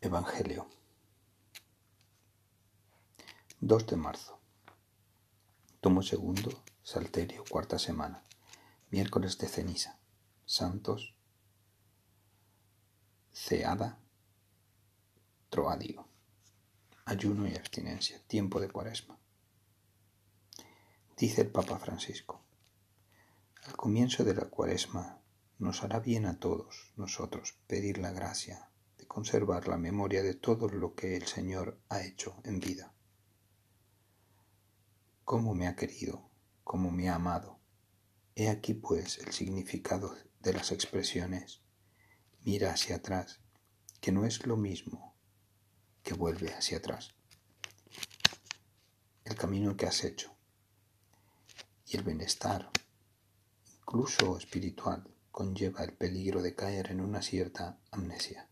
Evangelio. 2 de marzo. Tomo segundo, Salterio, cuarta semana, miércoles de ceniza, Santos, Ceada, Troadio, ayuno y abstinencia, tiempo de cuaresma. Dice el Papa Francisco, al comienzo de la cuaresma nos hará bien a todos nosotros pedir la gracia conservar la memoria de todo lo que el Señor ha hecho en vida. Cómo me ha querido, cómo me ha amado. He aquí pues el significado de las expresiones mira hacia atrás, que no es lo mismo que vuelve hacia atrás. El camino que has hecho y el bienestar, incluso espiritual, conlleva el peligro de caer en una cierta amnesia.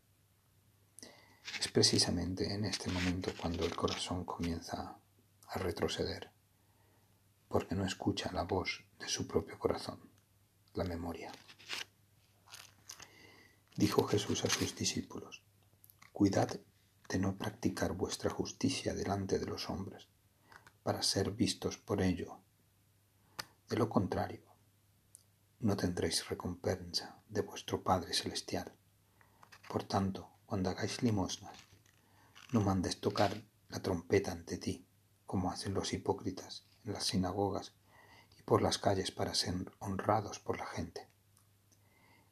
Precisamente en este momento cuando el corazón comienza a retroceder, porque no escucha la voz de su propio corazón, la memoria. Dijo Jesús a sus discípulos, Cuidad de no practicar vuestra justicia delante de los hombres, para ser vistos por ello. De lo contrario, no tendréis recompensa de vuestro Padre Celestial. Por tanto, cuando hagáis limosnas, no mandes tocar la trompeta ante ti, como hacen los hipócritas en las sinagogas y por las calles para ser honrados por la gente.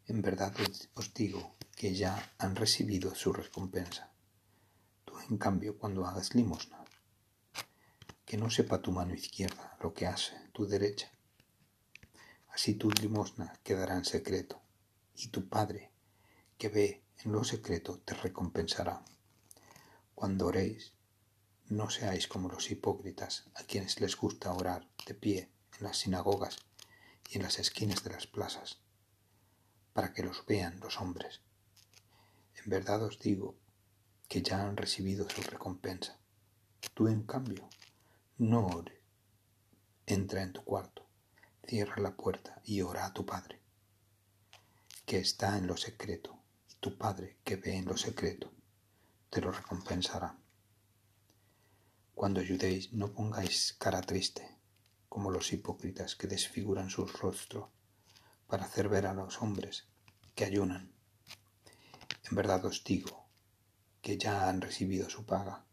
En verdad os digo que ya han recibido su recompensa. Tú, en cambio, cuando hagas limosna, que no sepa tu mano izquierda lo que hace tu derecha. Así tu limosna quedará en secreto, y tu Padre, que ve en lo secreto te recompensará. Cuando oréis, no seáis como los hipócritas a quienes les gusta orar de pie en las sinagogas y en las esquinas de las plazas, para que los vean los hombres. En verdad os digo que ya han recibido su recompensa. Tú, en cambio, no ores. Entra en tu cuarto, cierra la puerta y ora a tu Padre, que está en lo secreto tu Padre que ve en lo secreto, te lo recompensará. Cuando ayudéis, no pongáis cara triste, como los hipócritas que desfiguran sus rostros para hacer ver a los hombres que ayunan. En verdad os digo que ya han recibido su paga.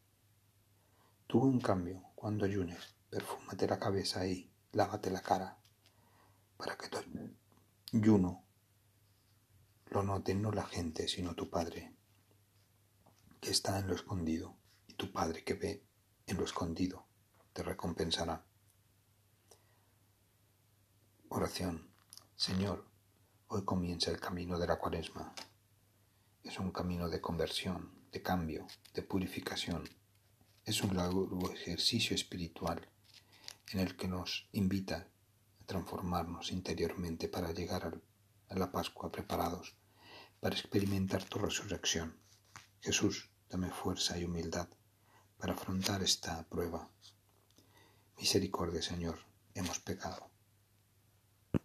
Tú, en cambio, cuando ayunes, perfúmate la cabeza y lávate la cara, para que tu ayuno lo note no la gente, sino tu Padre, que está en lo escondido, y tu Padre que ve en lo escondido, te recompensará. Oración. Señor, hoy comienza el camino de la cuaresma. Es un camino de conversión, de cambio, de purificación. Es un largo ejercicio espiritual en el que nos invita a transformarnos interiormente para llegar a la Pascua preparados para experimentar tu resurrección. Jesús, dame fuerza y humildad para afrontar esta prueba. Misericordia, Señor, hemos pecado.